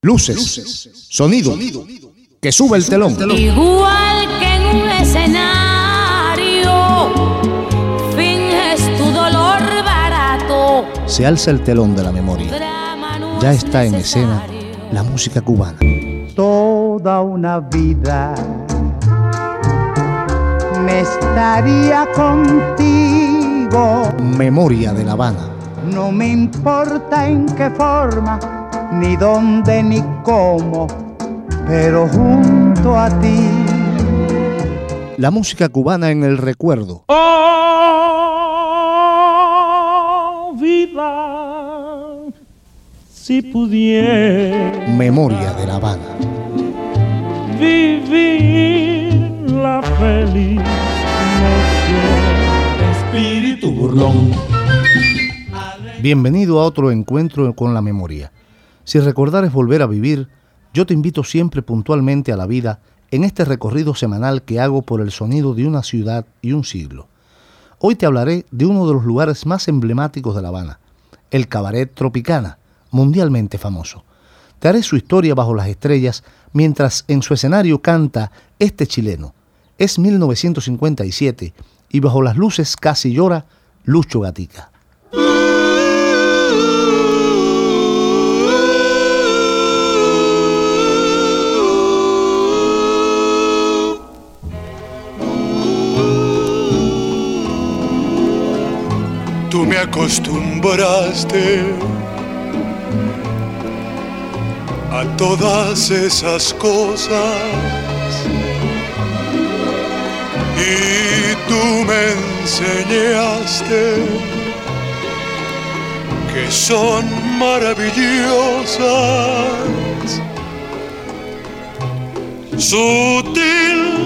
Luces, sonido, que sube el telón. Igual que en un escenario, finges tu dolor barato. Se alza el telón de la memoria. Ya está en escena la música cubana. Toda una vida me estaría contigo. Memoria de La Habana. No me importa en qué forma ni dónde ni cómo, pero junto a ti. La música cubana en el recuerdo. Oh, vida, si pudiera. Memoria de La Habana. Vivir la feliz Espíritu burlón. Bienvenido a otro encuentro con la memoria. Si recordar es volver a vivir, yo te invito siempre puntualmente a la vida en este recorrido semanal que hago por el sonido de una ciudad y un siglo. Hoy te hablaré de uno de los lugares más emblemáticos de La Habana, el Cabaret Tropicana, mundialmente famoso. Te haré su historia bajo las estrellas mientras en su escenario canta este chileno. Es 1957 y bajo las luces casi llora Lucho Gatica. Tú me acostumbraste a todas esas cosas y tú me enseñaste que son maravillosas. Sutil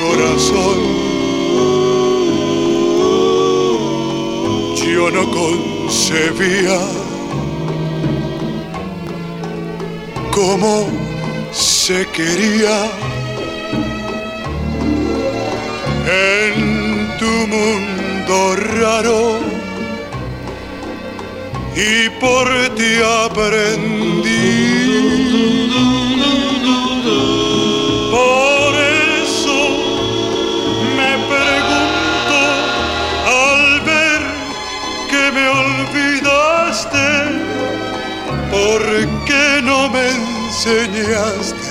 corazón. Yo no concebía cómo se quería en tu mundo raro y por ti aprendí enseñaste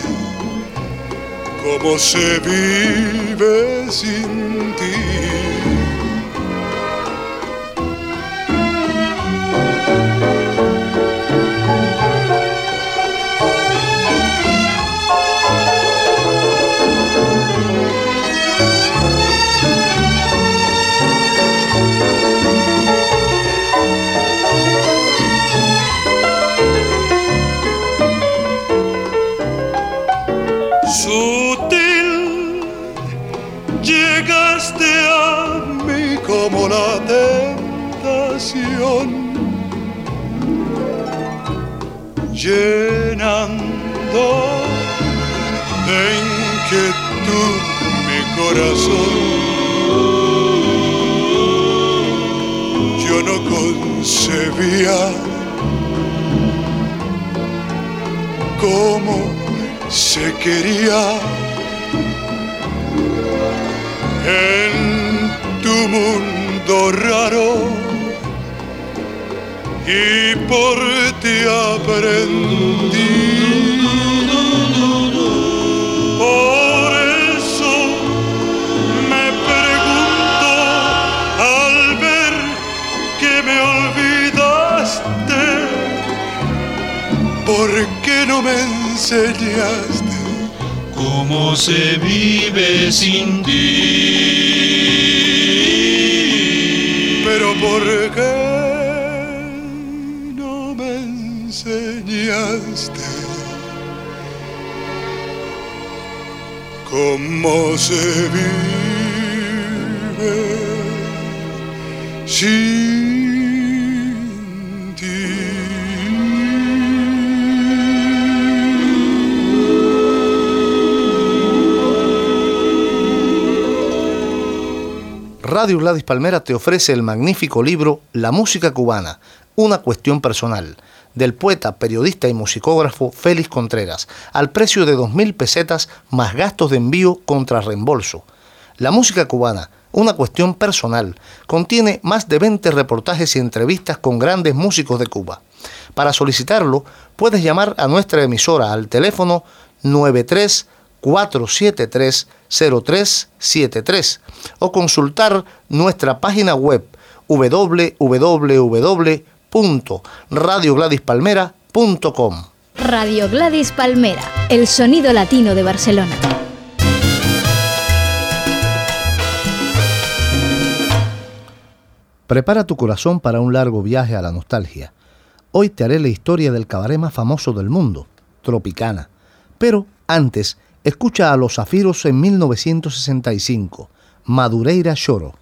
cómo se vive sin ti. De inquietud mi corazón. Yo no concebía cómo se quería en tu mundo raro y por ti aprendí. ¿Por qué no me enseñaste cómo se vive sin ti? Pero ¿por qué? cómo se vive Radio Gladys Palmera te ofrece el magnífico libro La música cubana, una cuestión personal, del poeta, periodista y musicógrafo Félix Contreras, al precio de 2.000 pesetas más gastos de envío contra reembolso. La música cubana, una cuestión personal, contiene más de 20 reportajes y entrevistas con grandes músicos de Cuba. Para solicitarlo, puedes llamar a nuestra emisora al teléfono 93 473 0373 o consultar nuestra página web www.radiogradispalmera.com. Radio Gladys Palmera, el sonido latino de Barcelona. Prepara tu corazón para un largo viaje a la nostalgia. Hoy te haré la historia del cabaret más famoso del mundo, Tropicana. Pero antes, Escucha a Los Zafiros en 1965, Madureira Choro.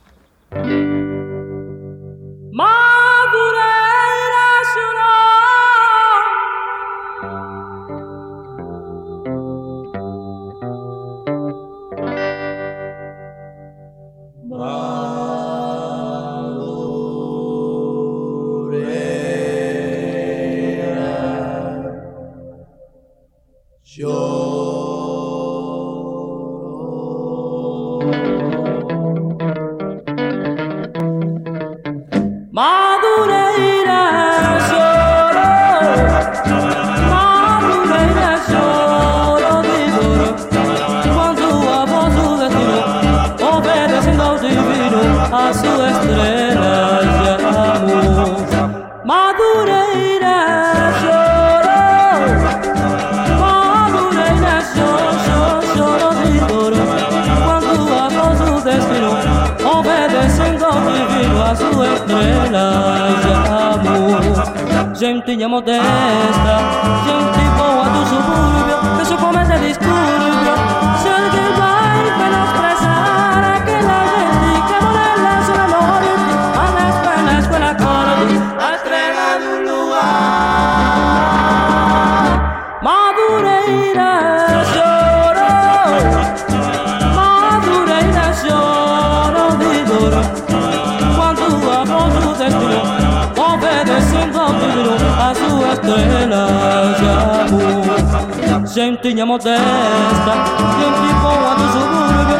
Estrela de amor. Gentinha modesta, gente boa do subúrbio,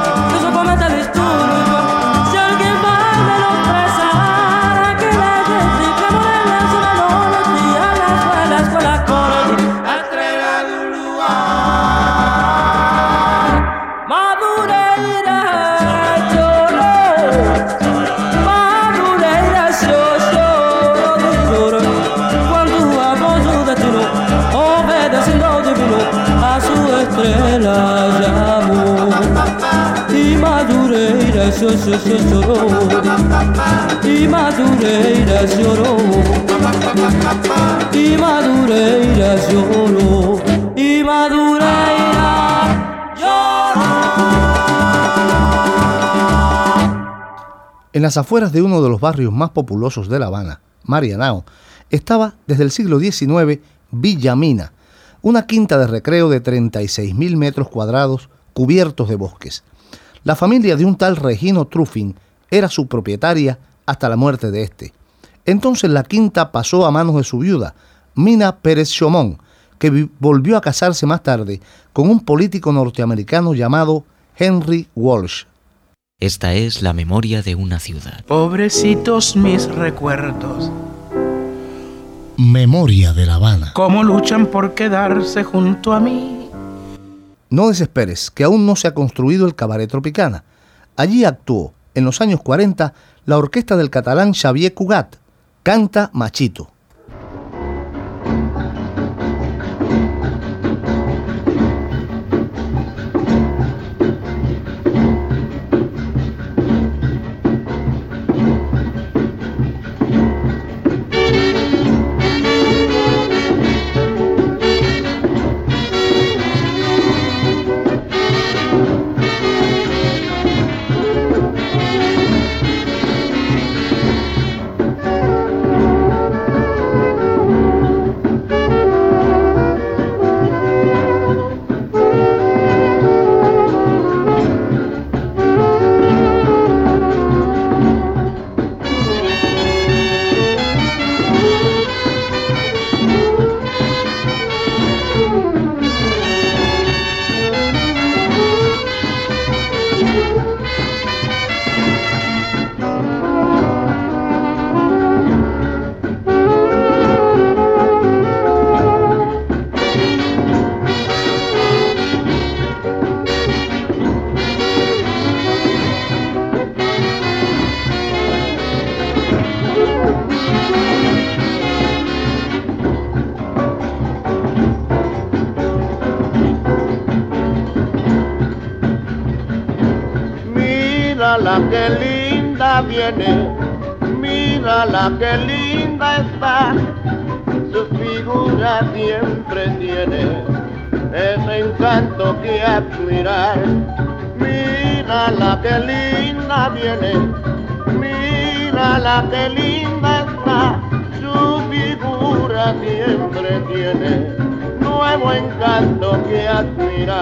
En las afueras de uno de los barrios más populosos de La Habana, Marianao, estaba desde el siglo XIX Villa Mina, una quinta de recreo de 36.000 metros cuadrados cubiertos de bosques. La familia de un tal Regino Truffin era su propietaria hasta la muerte de este. Entonces la quinta pasó a manos de su viuda, Mina Pérez Chomón, que vi- volvió a casarse más tarde con un político norteamericano llamado Henry Walsh. Esta es la memoria de una ciudad. Pobrecitos mis recuerdos, Memoria de La Habana. cómo luchan por quedarse junto a mí. No desesperes, que aún no se ha construido el Cabaret Tropicana. Allí actuó, en los años 40, la orquesta del catalán Xavier Cugat. Canta Machito.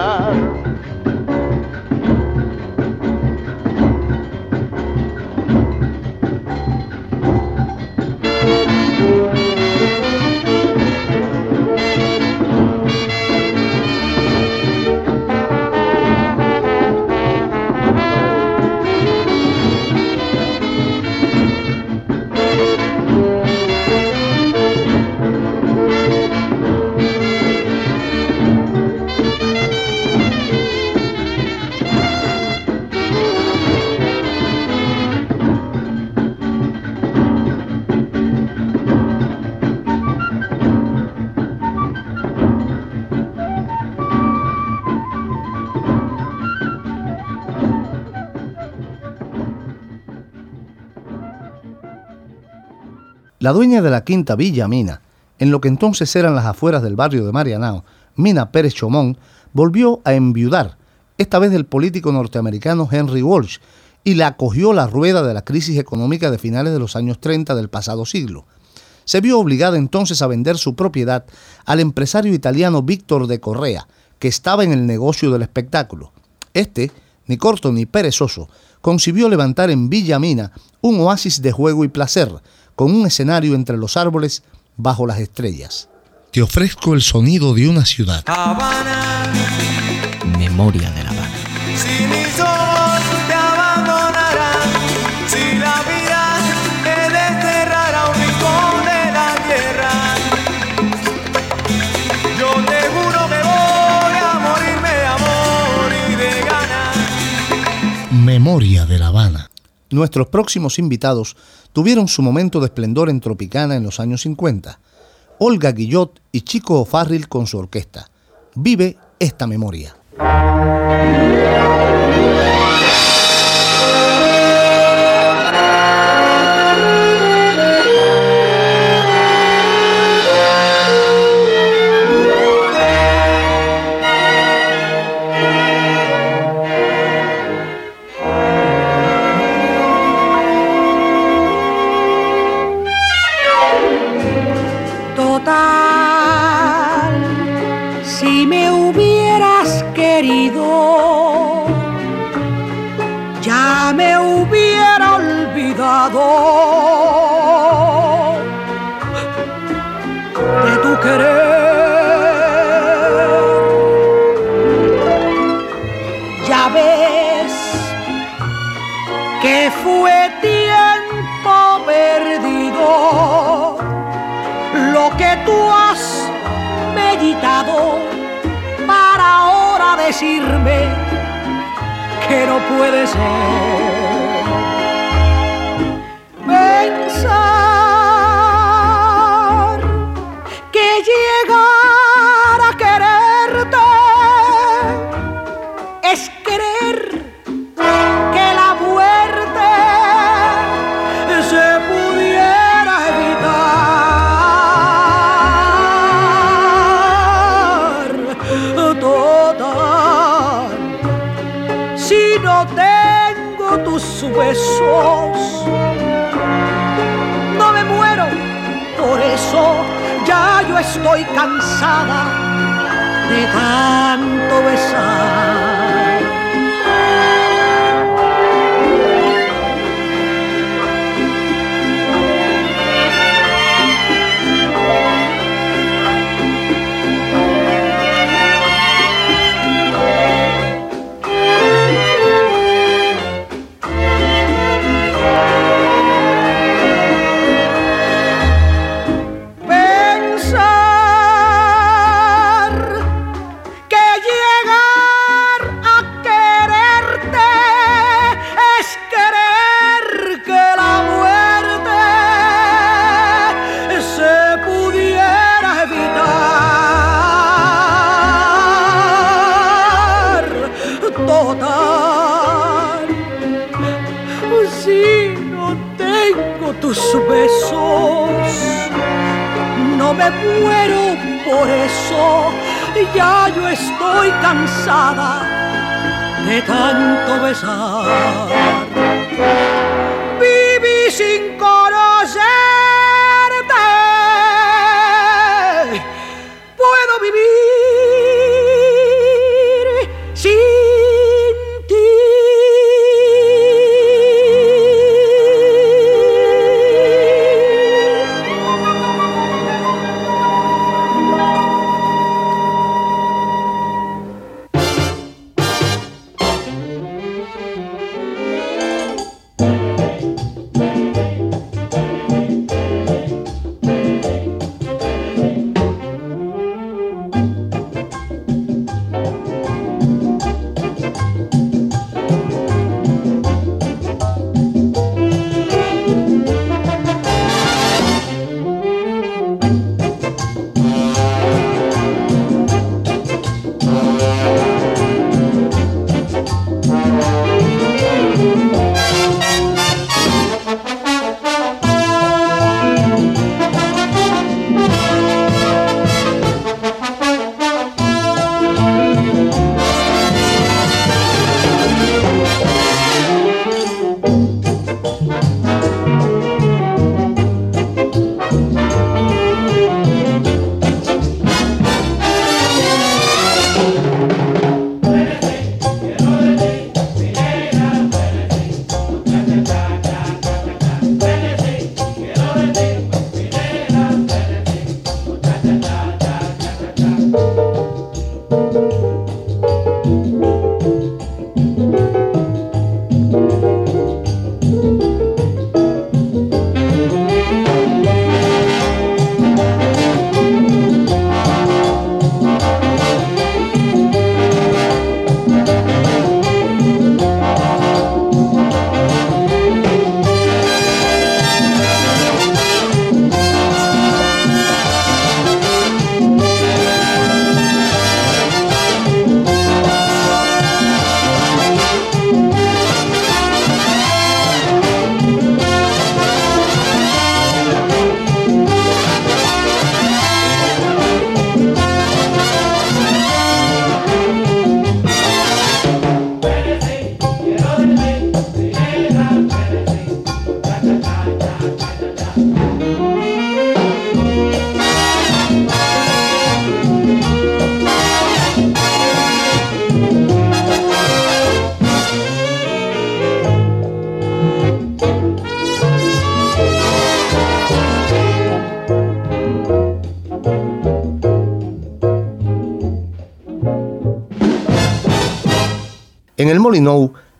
lugar La dueña de la quinta Villa Mina, en lo que entonces eran las afueras del barrio de Marianao, Mina Pérez Chomón, volvió a enviudar, esta vez del político norteamericano Henry Walsh, y le acogió la rueda de la crisis económica de finales de los años 30 del pasado siglo. Se vio obligada entonces a vender su propiedad al empresario italiano Víctor de Correa, que estaba en el negocio del espectáculo. Este, ni corto ni perezoso, concibió levantar en Villa Mina un oasis de juego y placer, con un escenario entre los árboles bajo las estrellas. Te ofrezco el sonido de una ciudad. Habana. Memoria de La Habana. Si mis ojos te abandonarán, si la vida te desterrará a un rincón de la tierra, yo te juro que voy a morirme de amor y de ganas. Memoria de La Habana. Nuestros próximos invitados tuvieron su momento de esplendor en Tropicana en los años 50. Olga Guillot y Chico O'Farrill con su orquesta. Vive esta memoria. Decirme que no puede ser. Estoy cansada de tanto besar.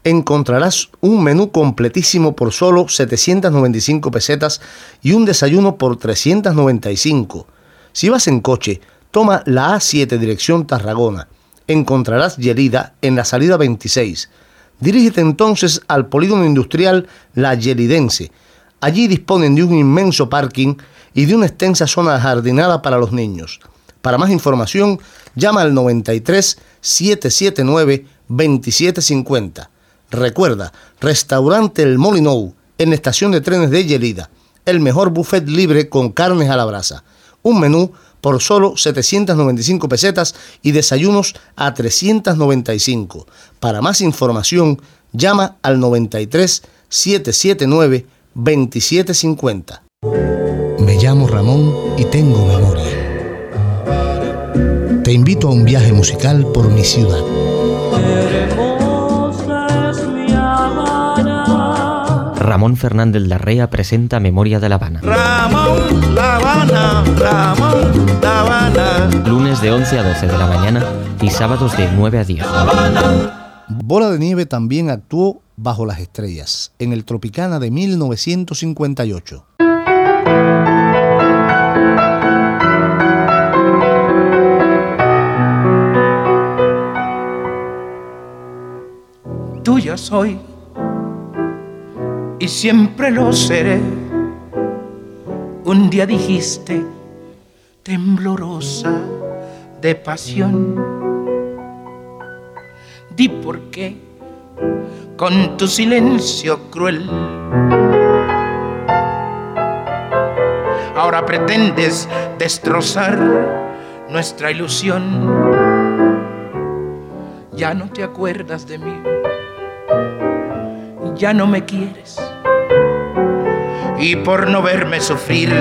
Encontrarás un menú completísimo por solo 795 pesetas y un desayuno por 395. Si vas en coche, toma la A7 dirección Tarragona. Encontrarás Yelida en la salida 26. Dirígete entonces al polígono industrial La Yelidense. Allí disponen de un inmenso parking y de una extensa zona jardinada para los niños. Para más información, llama al 93 779 2750. Recuerda, Restaurante El Molinou, en la estación de trenes de Yelida. El mejor buffet libre con carnes a la brasa. Un menú por solo 795 pesetas y desayunos a 395. Para más información, llama al 93 779 2750. Me llamo Ramón y tengo memoria. Te invito a un viaje musical por mi ciudad. Ramón Fernández Larrea presenta Memoria de La Habana. Ramón, La Habana, Ramón, La Habana. Lunes de 11 a 12 de la mañana y sábados de 9 a 10. Bola de Nieve también actuó bajo las estrellas en el Tropicana de 1958. Tuya soy y siempre lo seré. Un día dijiste, temblorosa de pasión, di por qué con tu silencio cruel pretendes destrozar nuestra ilusión. Ya no te acuerdas de mí, ya no me quieres. Y por no verme sufrir,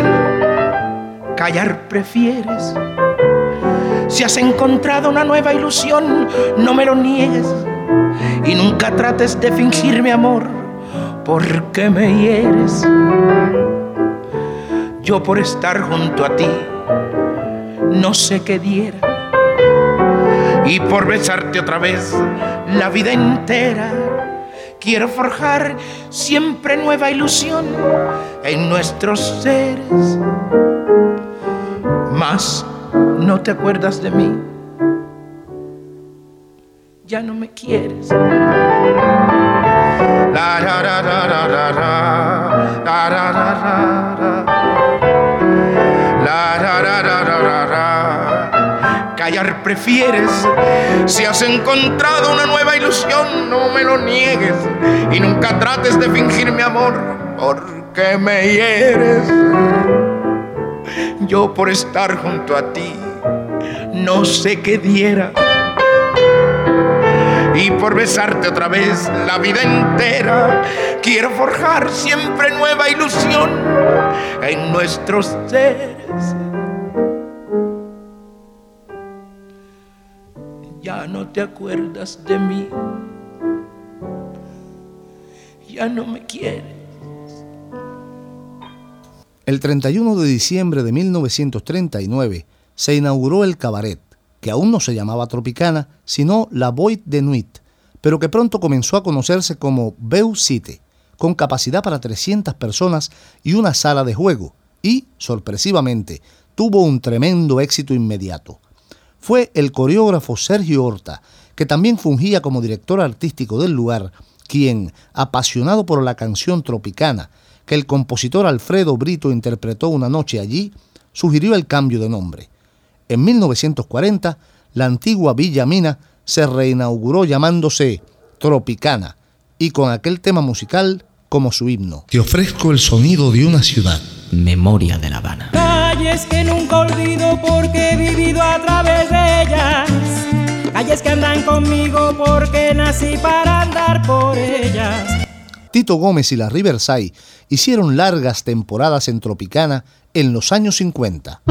callar prefieres. Si has encontrado una nueva ilusión, no me lo niegues. Y nunca trates de fingir mi amor, porque me hieres. Yo por estar junto a ti, no sé qué diera. Y por besarte otra vez la vida entera, quiero forjar siempre nueva ilusión en nuestros seres. Más no te acuerdas de mí, ya no me quieres. La, Callar prefieres si has encontrado una nueva ilusión, no me lo niegues y nunca trates de fingir mi amor porque me hieres. Yo por estar junto a ti no sé qué diera. Y por besarte otra vez la vida entera, quiero forjar siempre nueva ilusión en nuestros seres. Ya no te acuerdas de mí, ya no me quieres. El 31 de diciembre de 1939 se inauguró el cabaret, que aún no se llamaba Tropicana, sino La Boîte de Nuit, pero que pronto comenzó a conocerse como Beu City, con capacidad para 300 personas y una sala de juego, y, sorpresivamente, tuvo un tremendo éxito inmediato. Fue el coreógrafo Sergio Horta, que también fungía como director artístico del lugar, quien, apasionado por la canción tropicana, que el compositor Alfredo Brito interpretó una noche allí, sugirió el cambio de nombre. En 1940, la antigua Villa Mina se reinauguró llamándose Tropicana y con aquel tema musical como su himno. Te ofrezco el sonido de una ciudad. Memoria de La Habana. Calles que nunca olvido porque he vivido a través de ellas. Calles que andan conmigo porque nací para andar por ellas. Tito Gómez y la Riverside hicieron largas temporadas en Tropicana en los años 50.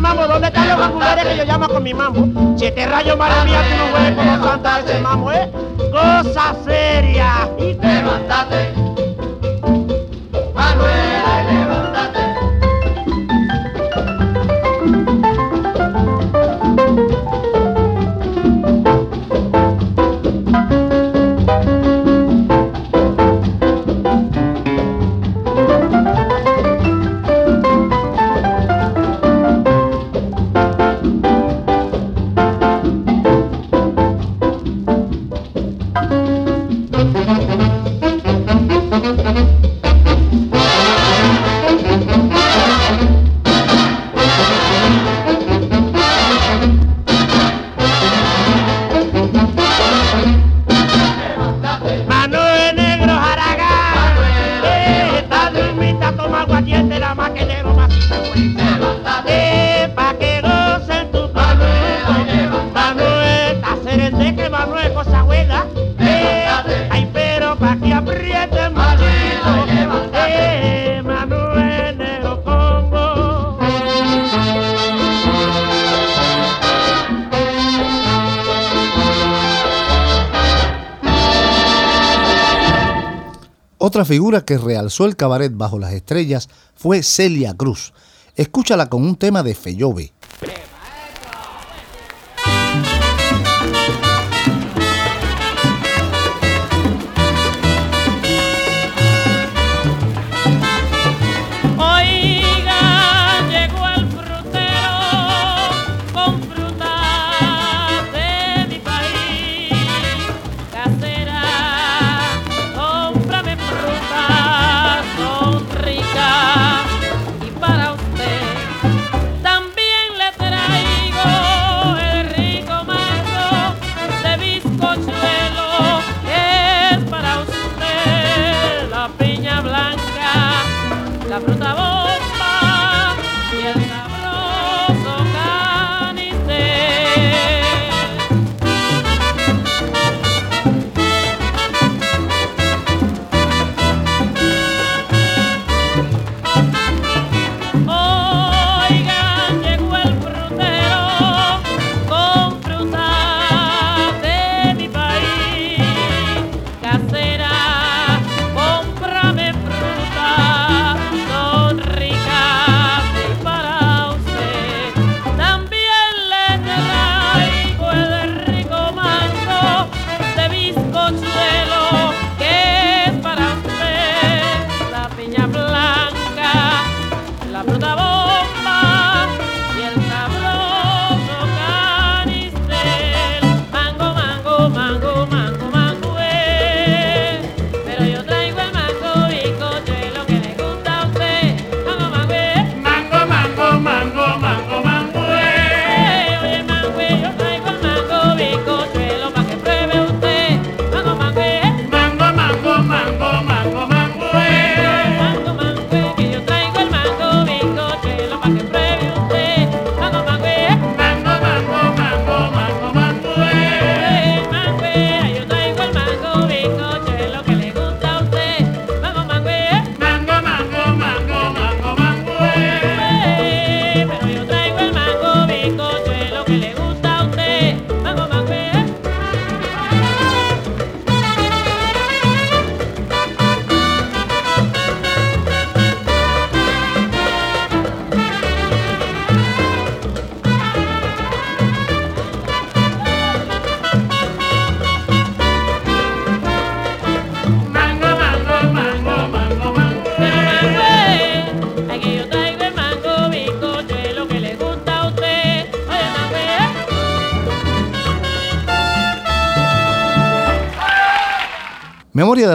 Mambo, ¿dónde están los bambuleres que yo llamo con mi mambo? Siete rayos, madre mía, tú no juegues como santa ese mambo, ¿eh? Cosa seria. Figura que realzó el cabaret bajo las estrellas fue Celia Cruz. Escúchala con un tema de Fellove.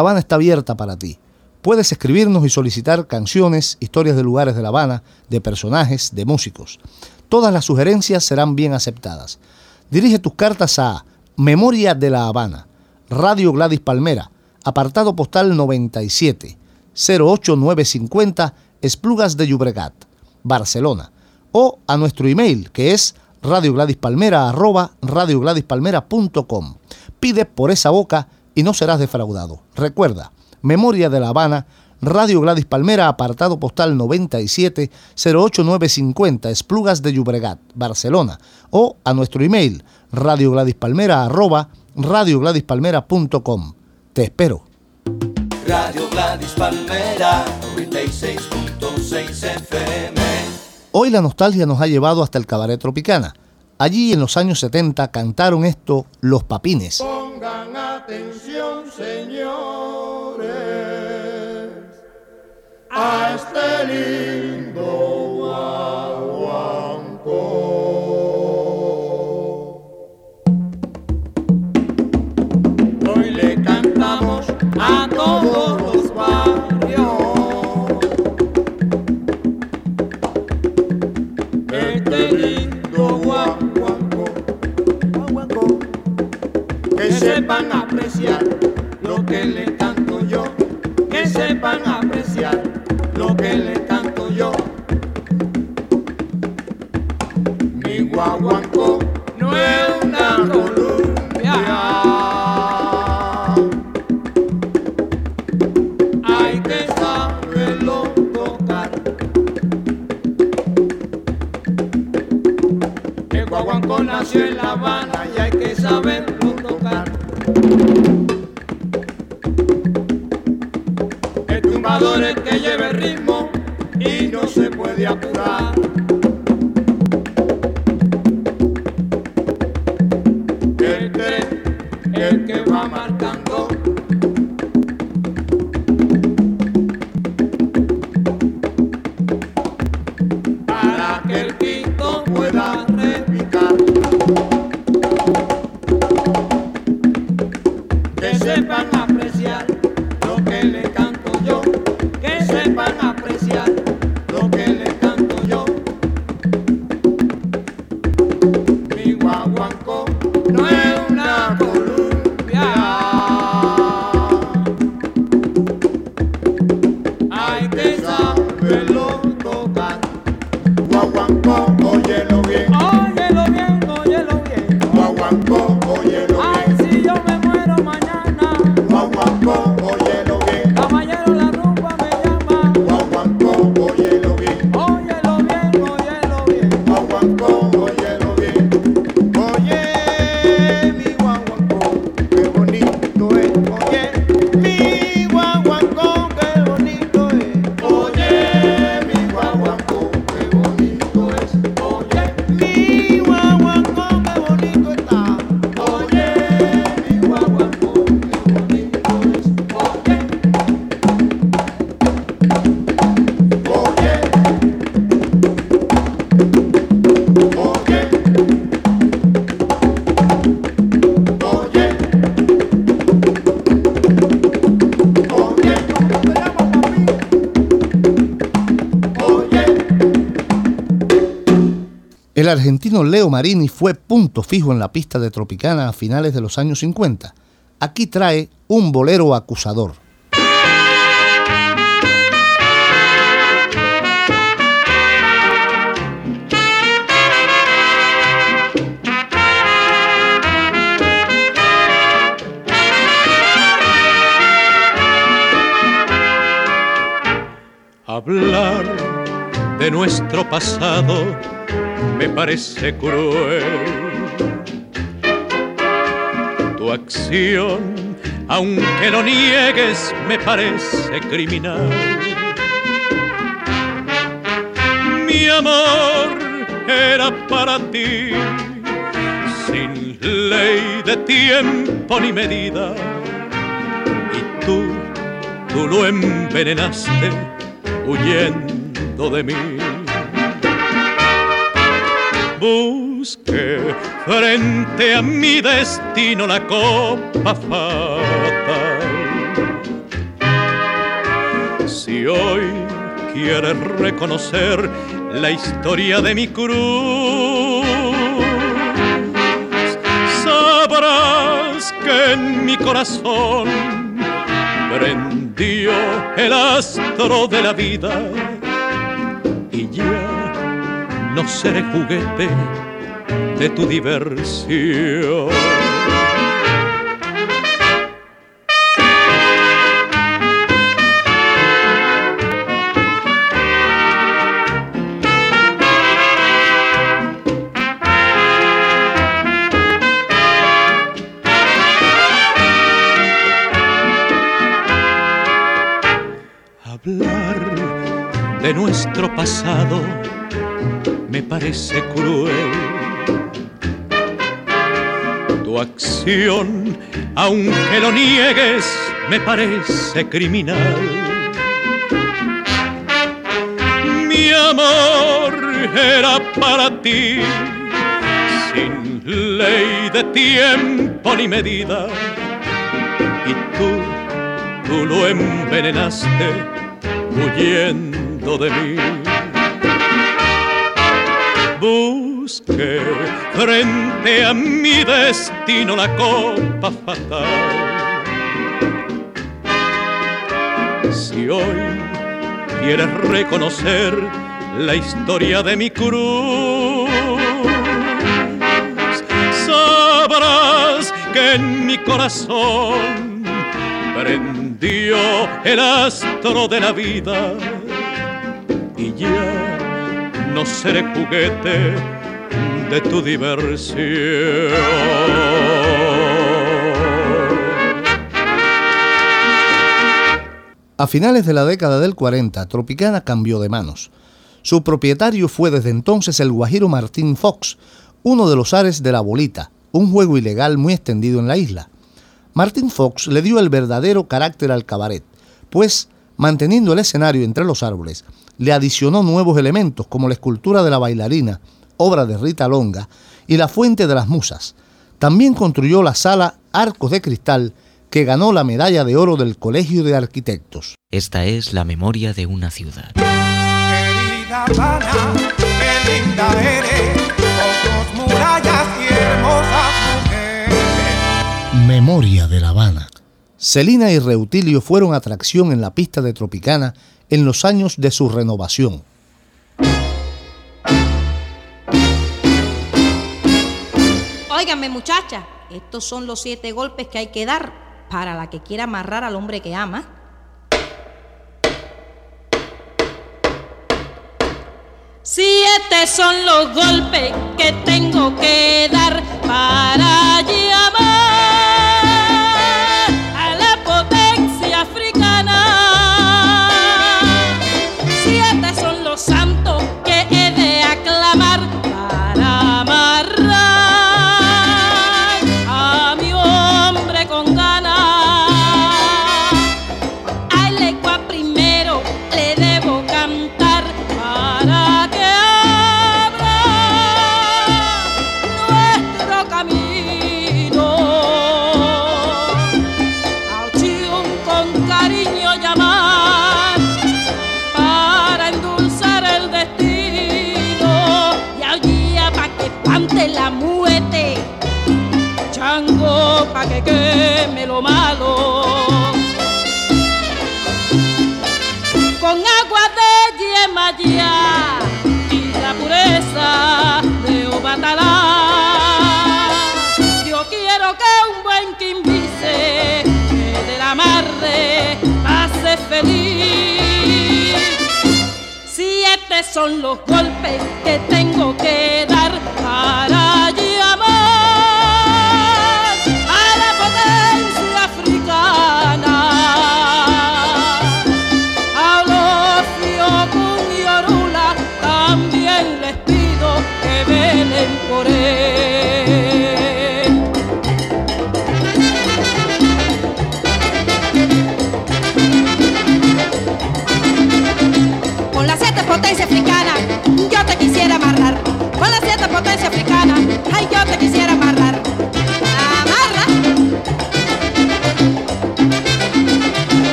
La Habana está abierta para ti. Puedes escribirnos y solicitar canciones, historias de lugares de La Habana, de personajes, de músicos. Todas las sugerencias serán bien aceptadas. Dirige tus cartas a Memoria de La Habana, Radio Gladys Palmera, apartado postal 97, 08950, Esplugas de Llobregat, Barcelona, o a nuestro email que es radiogladyspalmera.com. Pide por esa boca y no serás defraudado. Recuerda, Memoria de La Habana, Radio Gladys Palmera, apartado postal 97 08950, Esplugas de Llobregat, Barcelona, o a nuestro email radiogladyspalmera arroba radiogladyspalmera.com. Te espero. Radio Gladys Palmera, 96.6 FM. Hoy la nostalgia nos ha llevado hasta el cabaret Tropicana. Allí en los años 70 cantaron esto Los Papines. Pongan atención, señores, a este lindo guaguancó. Hoy le cantamos a todos sepan apreciar lo que le canto yo, que sepan apreciar lo que le canto yo. Mi guaguancó no es una columbia. saberlo tocar. El guaguancó nació en La Habana y hay que saberlo Que lleve ritmo y no se puede apurar. Argentino Leo Marini fue punto fijo en la pista de Tropicana a finales de los años 50. Aquí trae un bolero acusador. Hablar de nuestro pasado me parece cruel. Tu acción, aunque lo niegues, me parece criminal. Mi amor era para ti, sin ley de tiempo ni medida. Y tú, tú lo envenenaste huyendo de mí. Busqué frente a mi destino la copa fatal. Si hoy quieres reconocer la historia de mi cruz, sabrás que en mi corazón prendió el astro de la vida no seré juguete de tu diversión. Hablar de nuestro pasado me parece cruel. Tu acción, aunque lo niegues, me parece criminal. Mi amor era para ti, sin ley de tiempo ni medida. Y tú, tú lo envenenaste huyendo de mí. Busqué frente a mi destino la copa fatal. Si hoy quieres reconocer la historia de mi cruz, sabrás que en mi corazón prendió el astro de la vida y ya no seré juguete de tu diversión. A finales de la década del 40, Tropicana cambió de manos. Su propietario fue desde entonces el guajiro Martín Fox, uno de los ares de la bolita, un juego ilegal muy extendido en la isla. Martin Fox le dio el verdadero carácter al cabaret, pues, manteniendo el escenario entre los árboles, le adicionó nuevos elementos como la escultura de la bailarina, obra de Rita Longa, y la fuente de las musas. También construyó la sala Arcos de Cristal, que ganó la medalla de oro del Colegio de Arquitectos. Esta es la memoria de una ciudad. Querida Habana, qué linda eres, con tus murallas y hermosas mujeres. Memoria de La Habana. Celina y Reutilio fueron atracción en la pista de Tropicana en los años de su renovación. Óigame muchacha, estos son los siete golpes que hay que dar para la que quiera amarrar al hombre que ama. Siete son los golpes que tengo que dar para llamar lo malo. con agua de Yemayá y la pureza de Obatalá. Yo quiero que un buen quimbice que del amarre pase feliz. Siete son los golpes que tengo que dar para llamar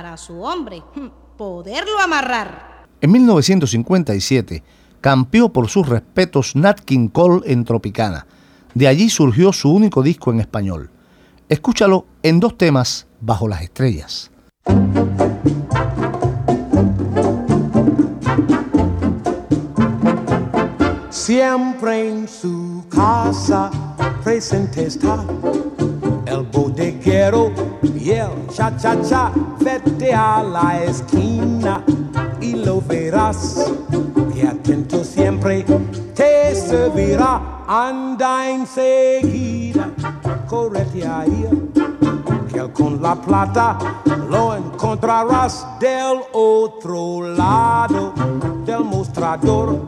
para su hombre, hmm, poderlo amarrar. En 1957 campeó por sus respetos Nat King Cole en Tropicana. De allí surgió su único disco en español. Escúchalo en dos temas bajo las estrellas. Siempre en su casa presente está el bodeguero y el cha-cha-cha. Vete a la esquina y lo verás. Que atento siempre te servirá. Anda enseguida, correte ahí. Que con la plata lo encontrarás del otro lado del mostrador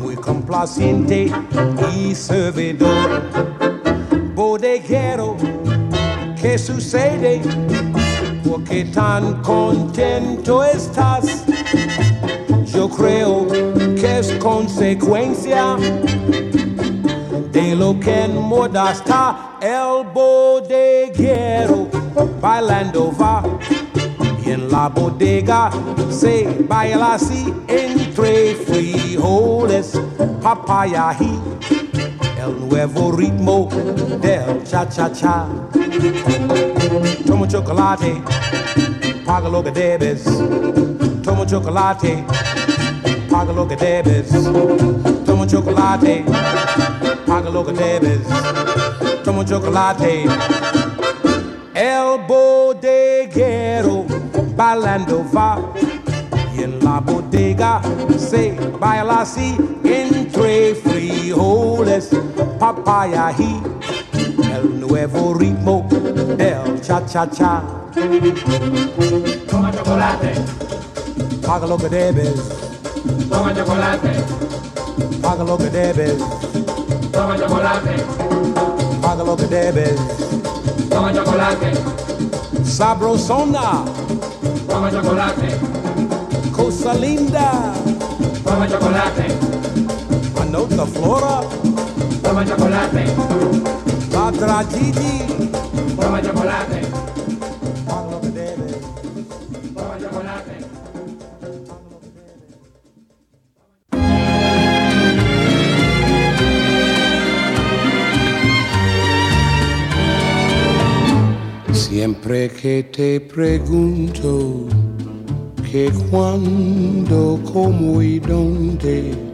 muy complaciente y servidor. Bodeguero, ¿qué sucede? ¿Por qué tan contento estás? Yo creo que es consecuencia de lo que en moda está el bodeguero bailando va y en la bodega se baila así entre frijoles, papaya y el nuevo ritmo del cha-cha-cha. Tomo chocolate, paga lo que debes. Toma chocolate, paga lo que debes. Toma chocolate, paga lo que debes. Toma chocolate. El bodeguero bailando va y en la bodega se baila así entre frijoles, papaya y el nuevo ritmo del cha-cha-cha. Toma chocolate, Paga lo que debes, toma chocolate, paga lo que debes, toma chocolate, paga lo que debes. toma chocolate, Sabrosona, toma chocolate, cosa linda, toma chocolate, anota flora, toma chocolate, la tragidi, toma chocolate, paga lo que debes. toma chocolate. Siempre que te pregunto que cuándo, cómo y dónde,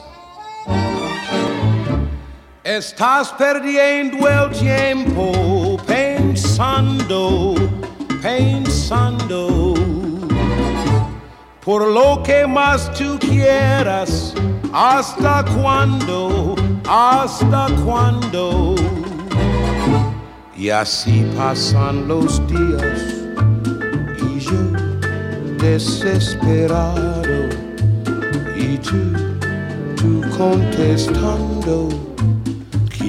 Estás perdiendo el tiempo pensando, pensando, por lo que más tú quieras, hasta cuándo, hasta cuándo. Y así pasan los días y yo desesperado y tú, tú contestando,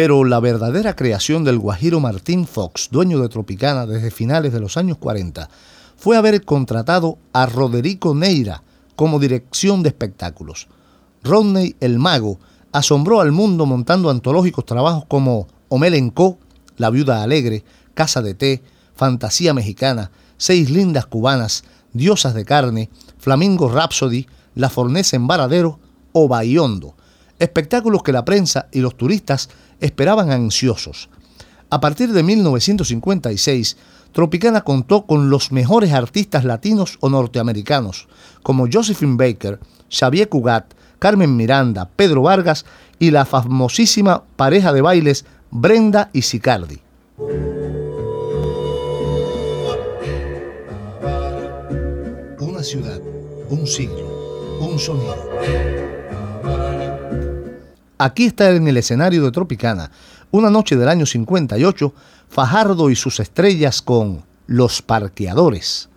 Pero la verdadera creación del guajiro Martín Fox, dueño de Tropicana desde finales de los años 40, fue haber contratado a Roderico Neira como dirección de espectáculos. Rodney el Mago asombró al mundo montando antológicos trabajos como Omel en Co, La Viuda Alegre, Casa de Té, Fantasía Mexicana, Seis Lindas Cubanas, Diosas de Carne, Flamingo Rhapsody, La Fornesa en Varadero o Bayondo, espectáculos que la prensa y los turistas esperaban ansiosos. A partir de 1956, Tropicana contó con los mejores artistas latinos o norteamericanos, como Josephine Baker, Xavier Cugat, Carmen Miranda, Pedro Vargas y la famosísima pareja de bailes Brenda y Sicardi. Una ciudad, un siglo, un sonido. Aquí está en el escenario de Tropicana, una noche del año 58, Fajardo y sus estrellas con Los Parqueadores.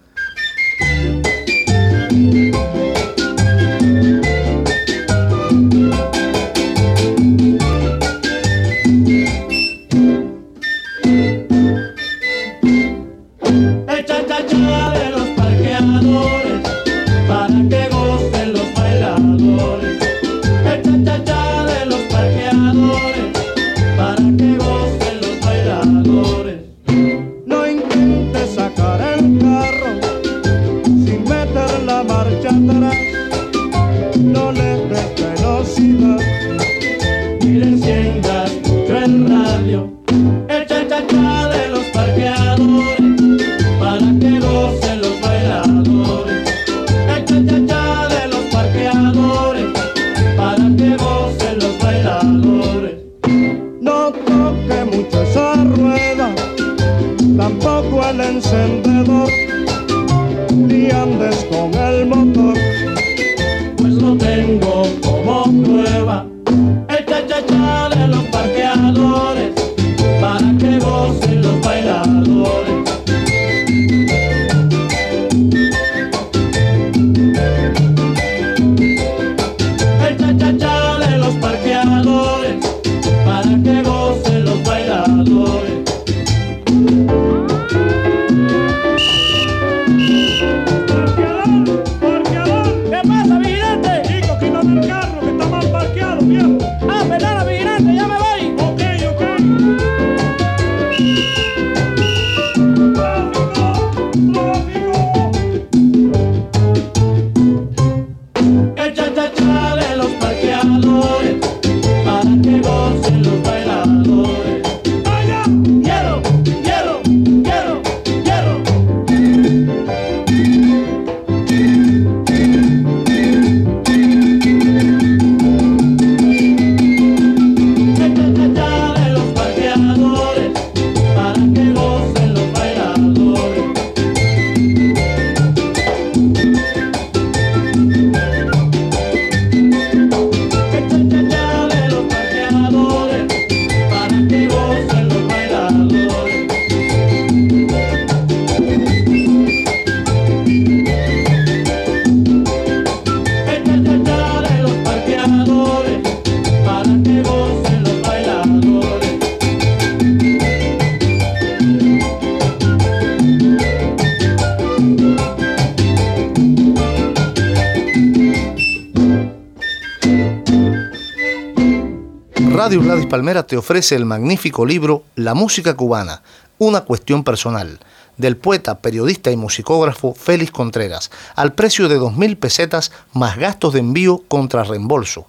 Palmera te ofrece el magnífico libro La música cubana, una cuestión personal, del poeta, periodista y musicógrafo Félix Contreras, al precio de 2.000 pesetas más gastos de envío contra reembolso.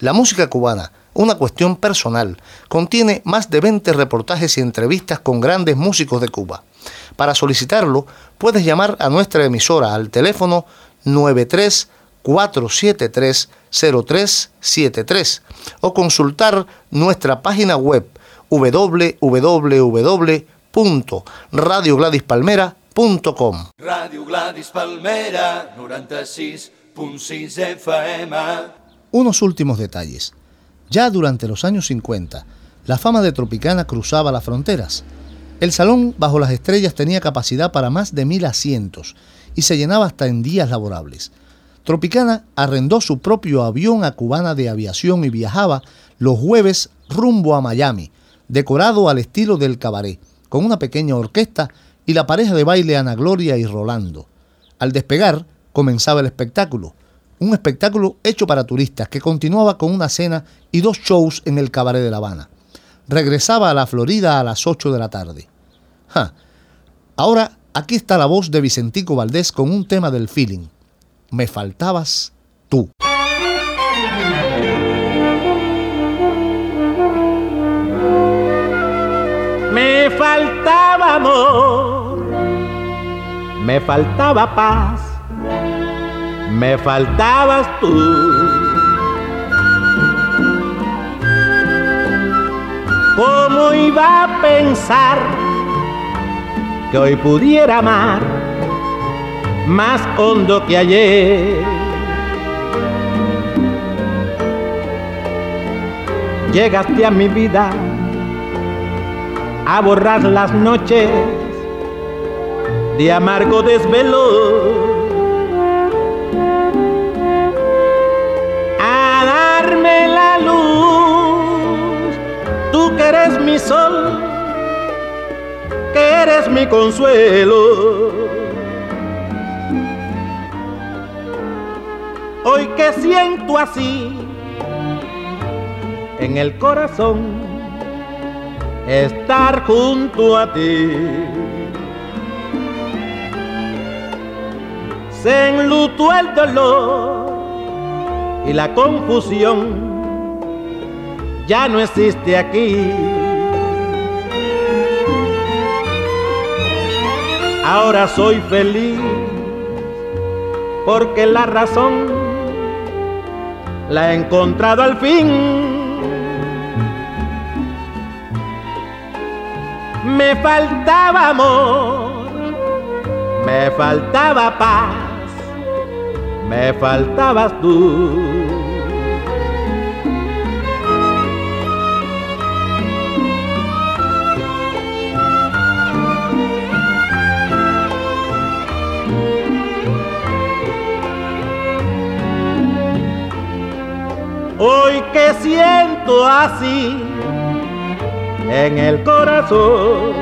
La música cubana, una cuestión personal, contiene más de 20 reportajes y entrevistas con grandes músicos de Cuba. Para solicitarlo, puedes llamar a nuestra emisora al teléfono 93 473-0373 o consultar nuestra página web www.radiogradispalmera.com. Radio Gladys Palmera, 96.6 FM. Unos últimos detalles. Ya durante los años 50, la fama de Tropicana cruzaba las fronteras. El salón bajo las estrellas tenía capacidad para más de mil asientos y se llenaba hasta en días laborables. Tropicana arrendó su propio avión a Cubana de Aviación y viajaba los jueves rumbo a Miami, decorado al estilo del cabaret, con una pequeña orquesta y la pareja de baile Ana Gloria y Rolando. Al despegar, comenzaba el espectáculo, un espectáculo hecho para turistas que continuaba con una cena y dos shows en el cabaret de La Habana. Regresaba a la Florida a las 8 de la tarde. Ahora, aquí está la voz de Vicentico Valdés con un tema del feeling. Me faltabas tú. Me faltaba amor, me faltaba paz, me faltabas tú. ¿Cómo iba a pensar que hoy pudiera amar más hondo que ayer. Llegaste a mi vida a borrar las noches de amargo desvelo. A darme la luz, tú que eres mi sol, que eres mi consuelo. Hoy que siento así en el corazón estar junto a ti. Se enlutó el dolor y la confusión ya no existe aquí. Ahora soy feliz porque la razón la he encontrado al fin. Me faltaba amor, me faltaba paz, me faltabas tú. Que siento así en el corazón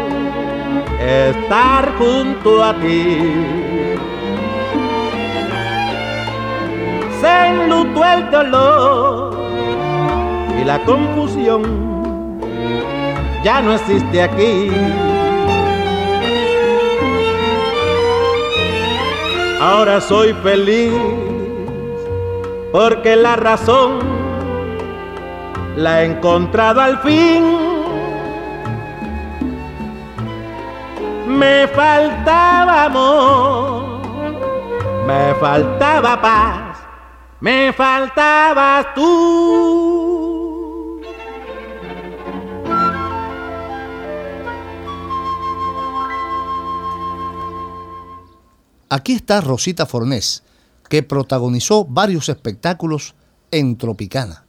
estar junto a ti. Se enlutó el dolor y la confusión ya no existe aquí. Ahora soy feliz porque la razón la he encontrado al fin. Me faltaba amor, me faltaba paz, me faltabas tú. Aquí está Rosita Fornés, que protagonizó varios espectáculos en Tropicana.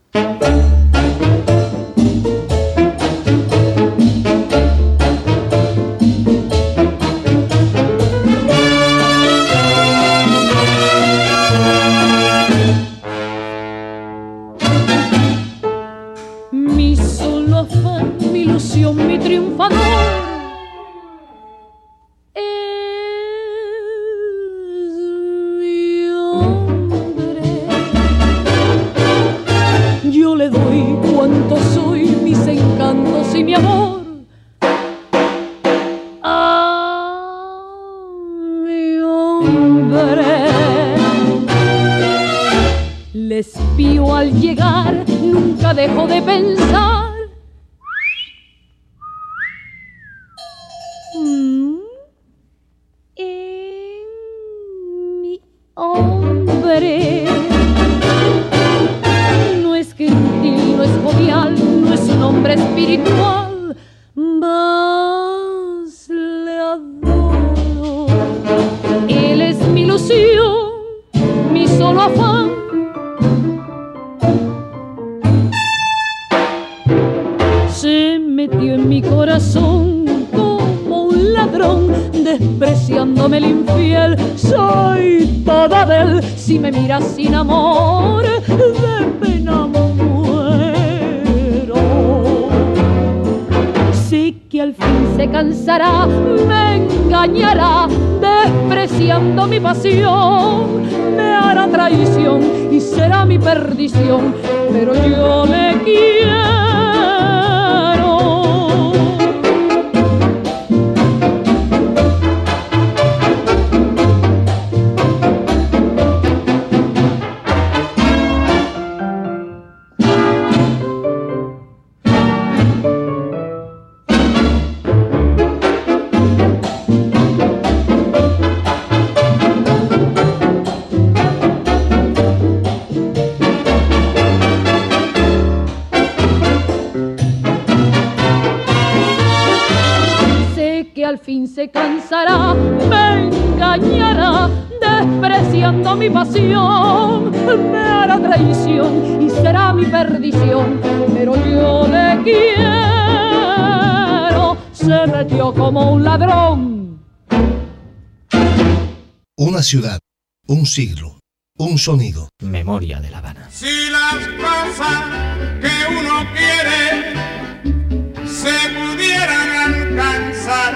Me hará traición y será mi perdición, pero yo le quiero, se metió como un ladrón. Una ciudad, un siglo, un sonido. Memoria de La Habana. Si las cosas que uno quiere se pudieran alcanzar.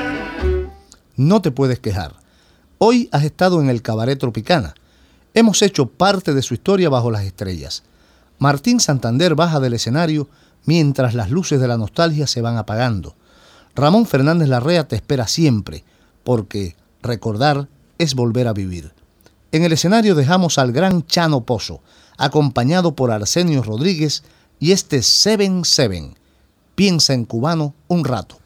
No te puedes quejar. Hoy has estado en el Cabaret Tropicana. Hemos hecho parte de su historia bajo las estrellas. Martín Santander baja del escenario mientras las luces de la nostalgia se van apagando. Ramón Fernández Larrea te espera siempre, porque recordar es volver a vivir. En el escenario dejamos al gran Chano Pozo, acompañado por Arsenio Rodríguez y este 7-7. Piensa en cubano un rato.